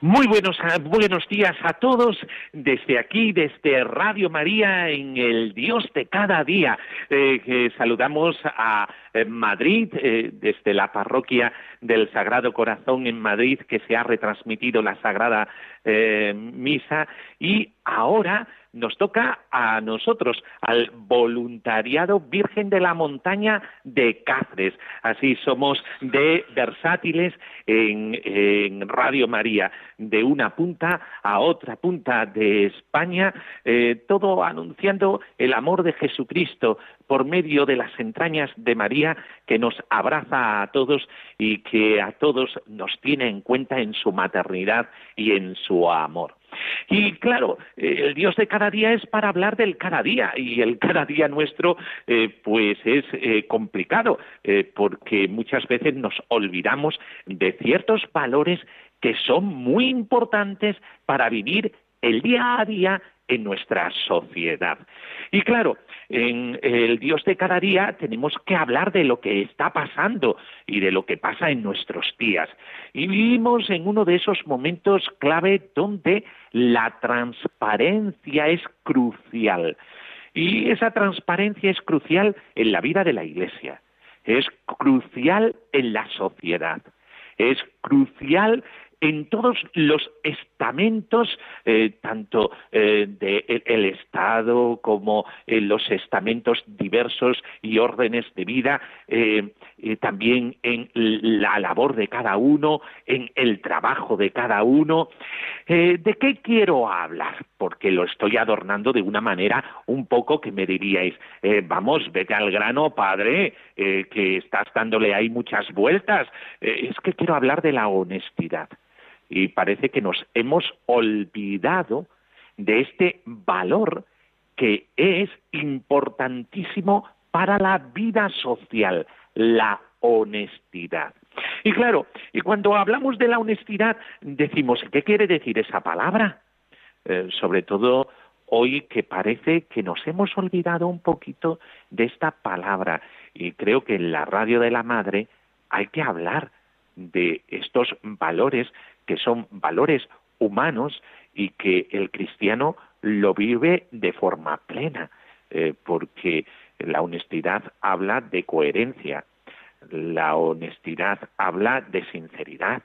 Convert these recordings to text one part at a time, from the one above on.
Muy buenos, buenos días a todos desde aquí, desde Radio María en el Dios de cada día. Eh, saludamos a eh, Madrid, eh, desde la parroquia del Sagrado Corazón en Madrid, que se ha retransmitido la Sagrada Misa, y ahora nos toca a nosotros, al voluntariado Virgen de la Montaña de Cáceres. Así somos de versátiles en, Radio María, de una punta a otra punta de España, eh, todo anunciando el amor de Jesucristo por medio de las entrañas de María que nos abraza a todos y que a todos nos tiene en cuenta en su maternidad y en su amor. Y claro, eh, el Dios de cada día es para hablar del cada día y el cada día nuestro eh, pues es eh, complicado porque muchas veces nos olvidamos de ciertos valores que son muy importantes para vivir el día a día en nuestra sociedad. Y claro, en el Dios de cada día tenemos que hablar de lo que está pasando y de lo que pasa en nuestros días. Y vivimos en uno de esos momentos clave donde la transparencia es crucial. Y esa transparencia es crucial en la vida de la Iglesia, es crucial en la sociedad, es crucial en todos los estamentos, eh, tanto eh, del Estado como en los estamentos diversos y órdenes de vida, eh, también en la labor de cada uno, en el trabajo de cada uno. ¿De qué quiero hablar? Porque lo estoy adornando de una manera un poco que me diríais, vamos, vete al grano, padre, que estás dándole ahí muchas vueltas. es que quiero hablar de la honestidad y parece que nos hemos olvidado de este valor que es importantísimo para la vida social, la honestidad. Y claro, y cuando hablamos de la honestidad, decimos, ¿qué quiere decir esa palabra? Eh, sobre todo hoy que parece que nos hemos olvidado un poquito de esta palabra. Y creo que en la radio de la madre hay que hablar de estos valores que son valores humanos y que el cristiano lo vive de forma plena, eh, porque la honestidad habla de coherencia, la honestidad habla de sinceridad,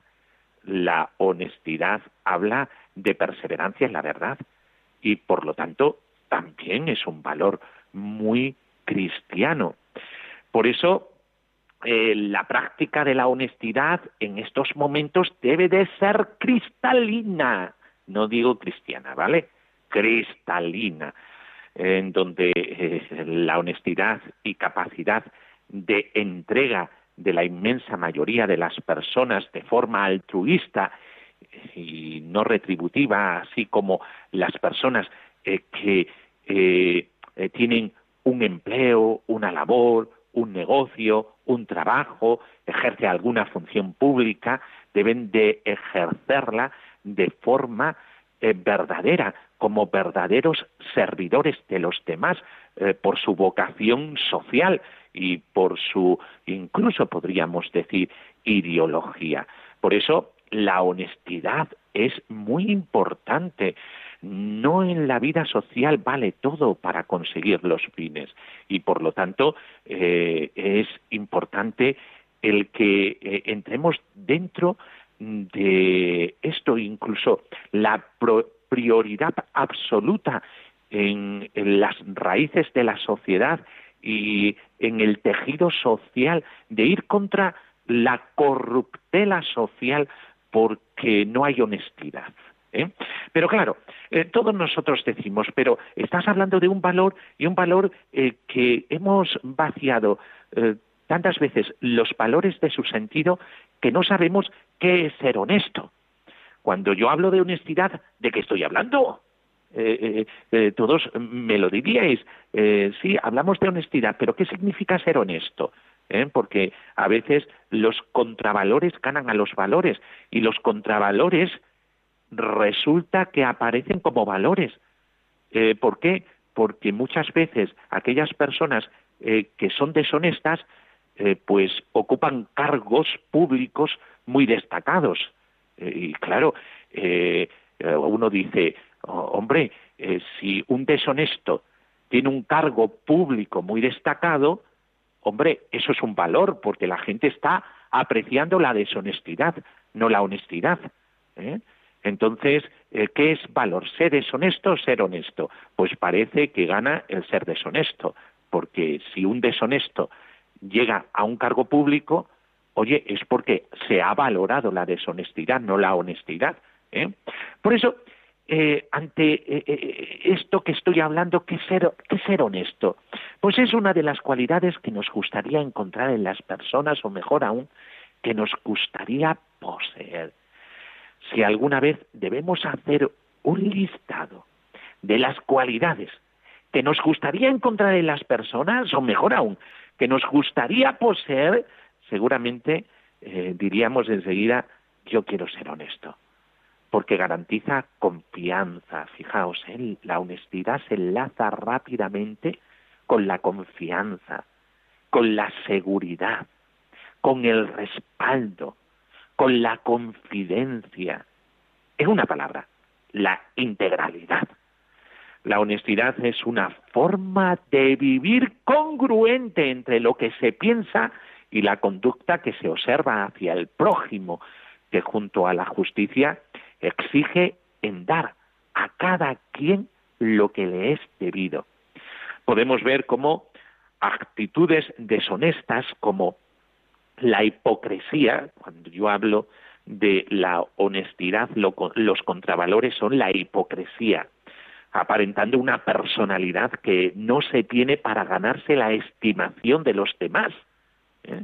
la honestidad habla de perseverancia en la verdad y por lo tanto también es un valor muy cristiano. Por eso eh, la práctica de la honestidad en estos momentos debe de ser cristalina, no digo cristiana, ¿vale? Cristalina, en donde eh, la honestidad y capacidad de entrega de la inmensa mayoría de las personas de forma altruista y no retributiva, así como las personas eh, que tienen un empleo, una labor, un negocio, un trabajo, ejerce alguna función pública, deben de ejercerla de forma eh, verdadera, como verdaderos servidores de los demás, eh, por su vocación social y por su, incluso podríamos decir, ideología. Por eso la honestidad es muy importante no en la vida social vale todo para conseguir los fines y por lo tanto eh, es importante el que eh, entremos dentro de esto incluso la prioridad absoluta en, las raíces de la sociedad y en el tejido social de ir contra la corruptela social porque no hay honestidad. ¿Eh? Pero claro, eh, todos nosotros decimos, pero estás hablando de un valor y un valor eh, que hemos vaciado tantas veces los valores de su sentido que no sabemos qué es ser honesto. Cuando yo hablo de honestidad, ¿de qué estoy hablando? todos me lo diríais. sí, hablamos de honestidad, pero ¿qué significa ser honesto? Porque a veces los contravalores ganan a los valores y los contravalores resulta que aparecen como valores. ¿Por qué? Porque muchas veces aquellas personas que son deshonestas eh, pues ocupan cargos públicos muy destacados. Eh, y claro, eh, uno dice, oh, hombre, si un deshonesto tiene un cargo público muy destacado, hombre, eso es un valor, porque la gente está apreciando la deshonestidad, no la honestidad. Entonces, ¿qué es valor? ¿Ser deshonesto o ser honesto? Pues parece que gana el ser deshonesto, porque si un deshonesto llega a un cargo público, oye, es porque se ha valorado la deshonestidad, no la honestidad. ¿eh? Por eso, eh, ante eh, esto que estoy hablando, ¿qué ser, ¿qué ser honesto? Pues es una de las cualidades que nos gustaría encontrar en las personas, o mejor aún, que nos gustaría poseer. Si alguna vez debemos hacer un listado de las cualidades que nos gustaría encontrar en las personas, o mejor aún, que nos gustaría poseer, seguramente eh, diríamos enseguida, yo quiero ser honesto, porque garantiza confianza. Fijaos, ¿eh? la honestidad se enlaza rápidamente con la confianza, con la seguridad, con el respaldo, con la confidencia. Es una palabra, la integralidad. La honestidad es una forma de vivir congruente entre lo que se piensa y la conducta que se observa hacia el prójimo, que junto a la justicia exige en dar a cada quien lo que le es debido. Podemos ver cómo actitudes deshonestas como la hipocresía, cuando yo hablo de la honestidad, los contravalores son la hipocresía, aparentando una personalidad que no se tiene para ganarse la estimación de los demás. ¿eh?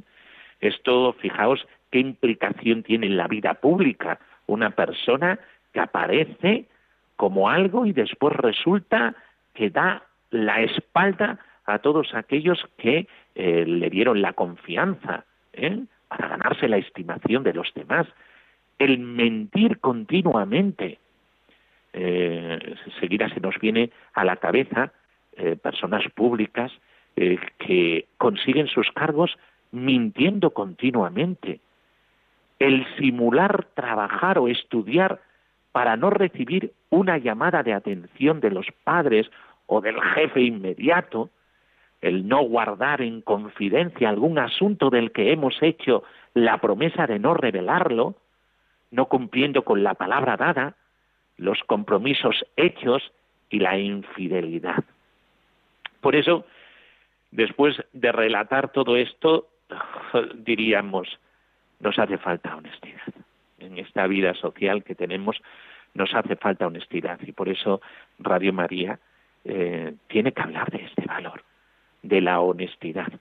Esto, fijaos, qué implicación tiene en la vida pública una persona que aparece como algo y después resulta que da la espalda a todos aquellos que eh, le dieron la confianza para ganarse la estimación de los demás. El mentir continuamente, eh, seguida se nos viene a la cabeza eh, personas públicas eh, que consiguen sus cargos mintiendo continuamente. El simular trabajar o estudiar para no recibir una llamada de atención de los padres o del jefe inmediato, el no guardar en confidencia algún asunto del que hemos hecho la promesa de no revelarlo, no cumpliendo con la palabra dada, los compromisos hechos y la infidelidad. Por eso, después de relatar todo esto, diríamos, nos hace falta honestidad. En esta vida social que tenemos nos hace falta honestidad y por eso Radio María eh, tiene que hablar de este valor, de la honestidad,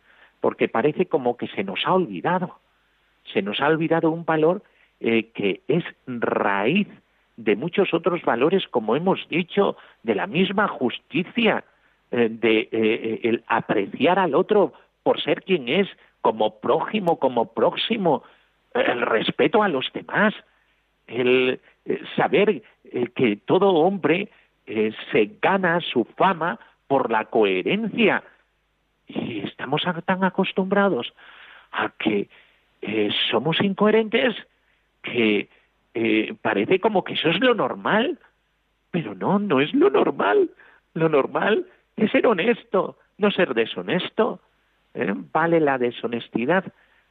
porque parece como que se nos ha olvidado, se nos ha olvidado un valor eh, que es raíz de muchos otros valores, como hemos dicho, de la misma justicia, eh, de eh, el apreciar al otro por ser quien es, como prójimo, como próximo, el respeto a los demás, el saber que todo hombre se gana su fama por la coherencia. Y estamos tan acostumbrados a que somos incoherentes que eh, parece como que eso es lo normal, pero no, no es lo normal. Lo normal es ser honesto, no ser deshonesto. ¿eh? Vale la deshonestidad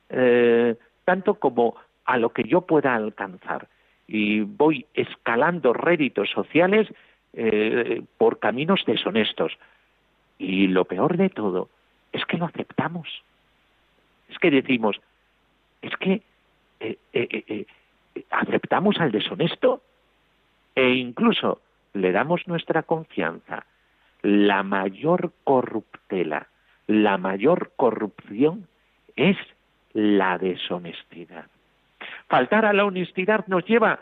eh, tanto como a lo que yo pueda alcanzar. Y voy escalando réditos sociales por caminos deshonestos. Y lo peor de todo es que lo aceptamos. Es que decimos, es que aceptamos al deshonesto e incluso le damos nuestra confianza. La mayor corruptela, la mayor corrupción es la deshonestidad. Faltar a la honestidad nos lleva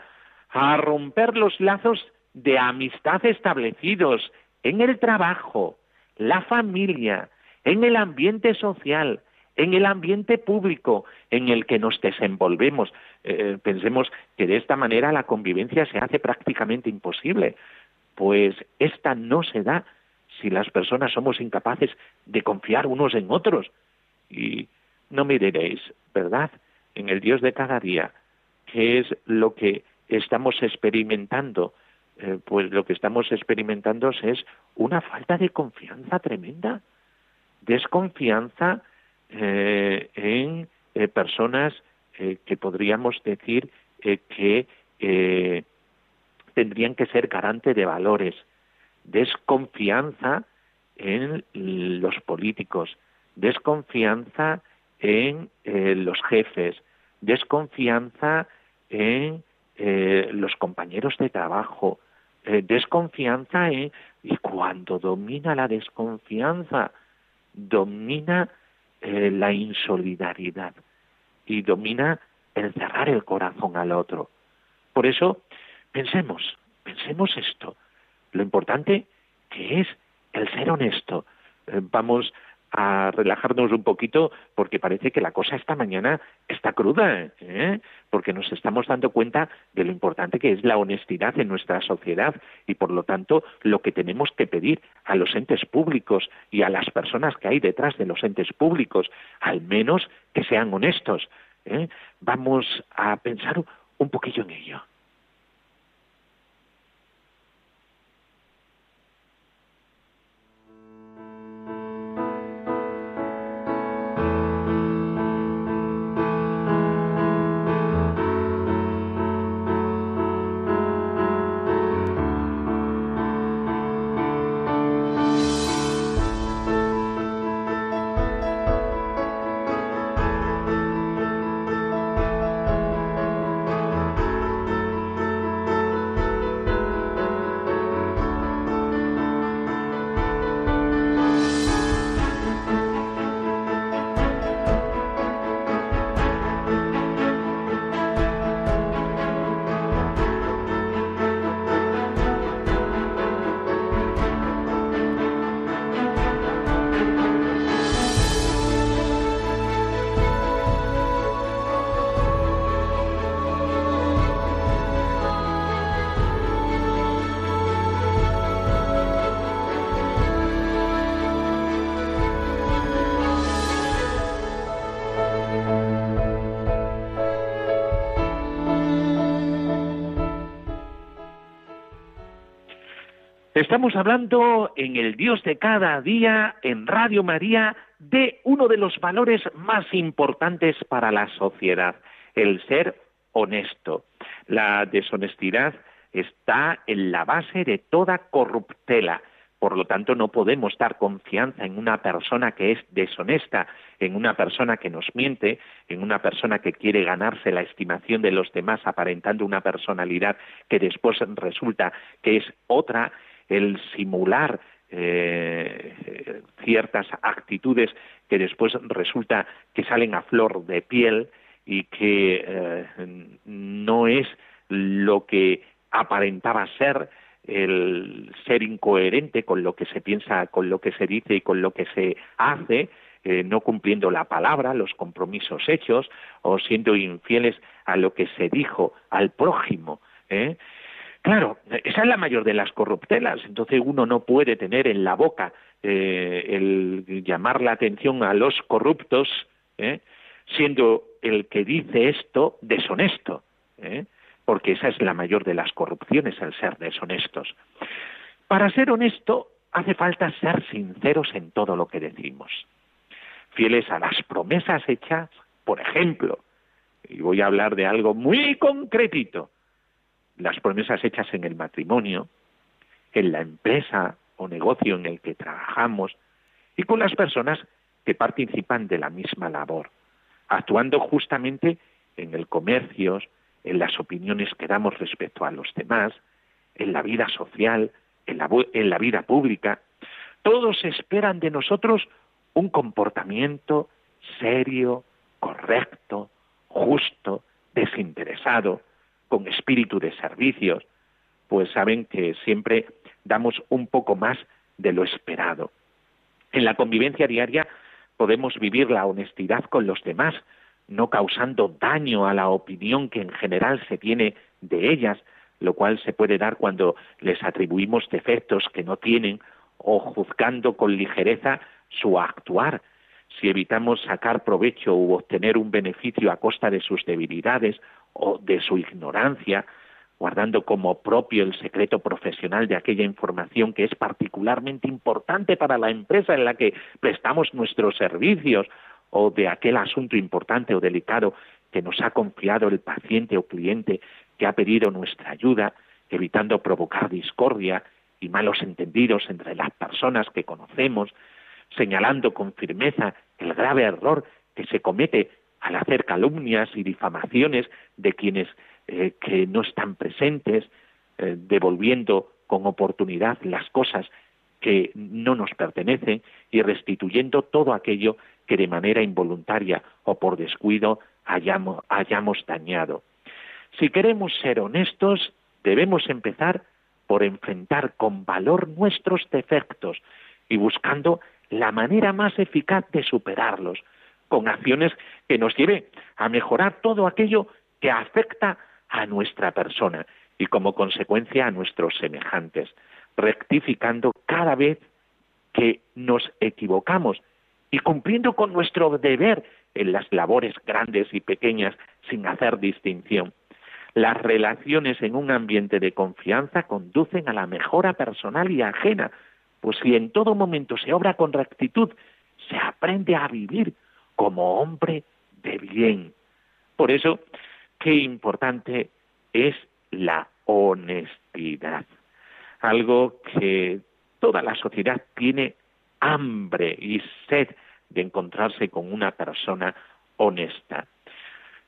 a romper los lazos de amistad establecidos en el trabajo, la familia, en el ambiente social, en el ambiente público en el que nos desenvolvemos. Eh, pensemos que de esta manera la convivencia se hace prácticamente imposible, pues esta no se da si las personas somos incapaces de confiar unos en otros. Y no me diréis, ¿verdad? En el Dios de cada día, ¿qué es lo que estamos experimentando? Eh, pues lo que estamos experimentando es una falta de confianza tremenda, desconfianza eh, en eh, personas que podríamos decir que tendrían que ser garante de valores, desconfianza en los políticos, desconfianza en los jefes, desconfianza en los compañeros de trabajo, eh, desconfianza y cuando domina la desconfianza, domina eh, la insolidaridad y domina el cerrar el corazón al otro. Por eso, pensemos, pensemos esto. Lo importante que es el ser honesto. Eh, vamos a relajarnos un poquito porque parece que la cosa esta mañana está cruda, ¿eh? porque nos estamos dando cuenta de lo importante que es la honestidad en nuestra sociedad y por lo tanto lo que tenemos que pedir a los entes públicos y a las personas que hay detrás de los entes públicos, al menos que sean honestos. ¿eh? Vamos a pensar un poquillo en ello. Estamos hablando en el Dios de cada día, en Radio María, de uno de los valores más importantes para la sociedad, el ser honesto. La deshonestidad está en la base de toda corruptela. Por lo tanto, no podemos dar confianza en una persona que es deshonesta, en una persona que nos miente, en una persona que quiere ganarse la estimación de los demás aparentando una personalidad que después resulta que es otra, el simular eh, ciertas actitudes que después resulta que salen a flor de piel y que eh, no es lo que aparentaba ser el ser incoherente con lo que se piensa, con lo que se dice y con lo que se hace, eh, no cumpliendo la palabra, los compromisos hechos, o siendo infieles a lo que se dijo al prójimo. ¿eh? Claro, esa es la mayor de las corruptelas. Entonces uno no puede tener en la boca eh, el llamar la atención a los corruptos, ¿eh? siendo el que dice esto deshonesto, ¿eh? porque esa es la mayor de las corrupciones, el ser deshonestos. Para ser honesto hace falta ser sinceros en todo lo que decimos, fieles a las promesas hechas, por ejemplo, y voy a hablar de algo muy concretito, las promesas hechas en el matrimonio, en la empresa o negocio en el que trabajamos y con las personas que participan de la misma labor, actuando justamente en el comercio, en las opiniones que damos respecto a los demás, en la vida social, en la, en la vida pública. Todos esperan de nosotros un comportamiento serio, correcto, justo, desinteresado, con espíritu de servicios, pues saben que siempre damos un poco más de lo esperado. En la convivencia diaria podemos vivir la honestidad con los demás, no causando daño a la opinión que en general se tiene de ellas, lo cual se puede dar cuando les atribuimos defectos que no tienen o juzgando con ligereza su actuar. Si evitamos sacar provecho u obtener un beneficio a costa de sus debilidades o de su ignorancia, guardando como propio el secreto profesional de aquella información que es particularmente importante para la empresa en la que prestamos nuestros servicios, o de aquel asunto importante o delicado que nos ha confiado el paciente o cliente que ha pedido nuestra ayuda, evitando provocar discordia y malos entendidos entre las personas que conocemos, señalando con firmeza el grave error que se comete al hacer calumnias y difamaciones de quienes eh, que no están presentes, eh, devolviendo con oportunidad las cosas que no nos pertenecen y restituyendo todo aquello que de manera involuntaria o por descuido hayamos, hayamos dañado. Si queremos ser honestos, debemos empezar por enfrentar con valor nuestros defectos y buscando la manera más eficaz de superarlos, con acciones que nos lleven a mejorar todo aquello que afecta a nuestra persona y como consecuencia a nuestros semejantes, rectificando cada vez que nos equivocamos y cumpliendo con nuestro deber en las labores grandes y pequeñas sin hacer distinción. Las relaciones en un ambiente de confianza conducen a la mejora personal y ajena, pues si en todo momento se obra con rectitud, se aprende a vivir como hombre de bien. Por eso, qué importante es la honestidad, algo que toda la sociedad tiene hambre y sed de encontrarse con una persona honesta.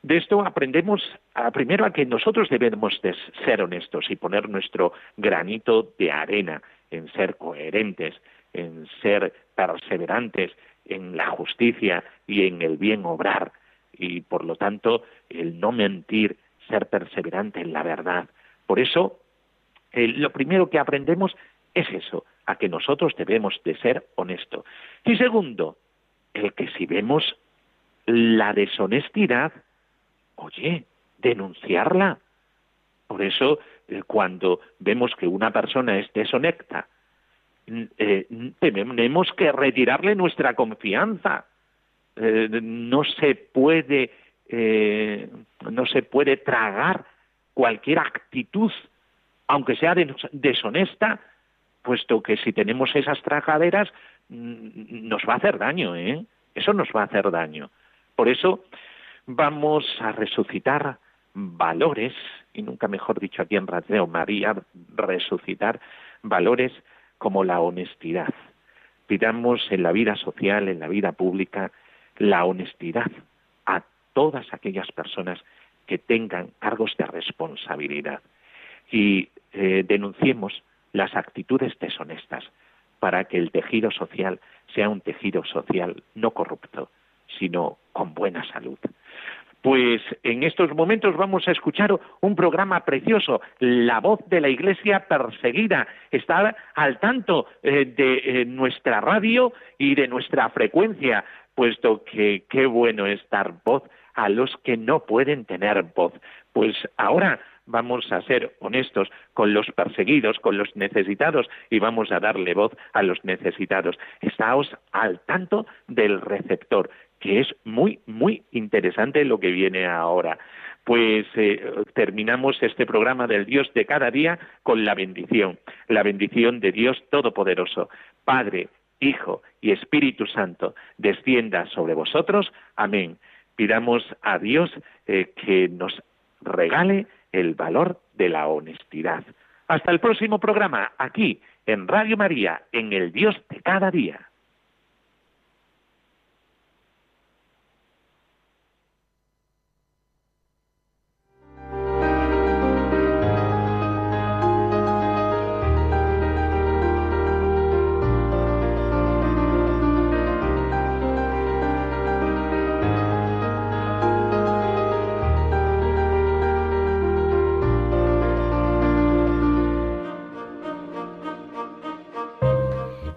De esto aprendemos a, primero a que nosotros debemos de ser honestos y poner nuestro granito de arena en ser coherentes, en ser perseverantes en la justicia y en el bien obrar y por lo tanto el no mentir, ser perseverante en la verdad. Por eso lo primero que aprendemos es eso, a que nosotros debemos de ser honestos. Y segundo, el que si vemos la deshonestidad, oye, denunciarla. Por eso, eh, cuando vemos que una persona es deshonesta, eh, tenemos que retirarle nuestra confianza. Eh, no se puede no se puede tragar cualquier actitud, aunque sea deshonesta, puesto que si tenemos esas tragaderas mm, nos va a hacer daño, ¿eh? Eso nos va a hacer daño. Por eso vamos a resucitar valores, y nunca mejor dicho aquí en Radio María, resucitar valores como la honestidad. Pidamos en la vida social, en la vida pública, la honestidad a todas aquellas personas que tengan cargos de responsabilidad y eh, denunciemos las actitudes deshonestas para que el tejido social sea un tejido social no corrupto, sino con buena salud. Pues en estos momentos vamos a escuchar un programa precioso, La voz de la Iglesia perseguida. Estar al tanto eh, de eh, nuestra radio y de nuestra frecuencia, puesto que qué bueno es dar voz a los que no pueden tener voz. Pues ahora vamos a ser honestos con los perseguidos, con los necesitados y vamos a darle voz a los necesitados. Estáos al tanto del receptor, que es muy, muy interesante lo que viene ahora. Pues eh, terminamos este programa del Dios de cada día con la bendición, la bendición de Dios Todopoderoso, Padre, Hijo y Espíritu Santo, descienda sobre vosotros. Amén. Pidamos a Dios eh, que nos regale el valor de la honestidad. Hasta el próximo programa, aquí en Radio María, en el Dios de cada día.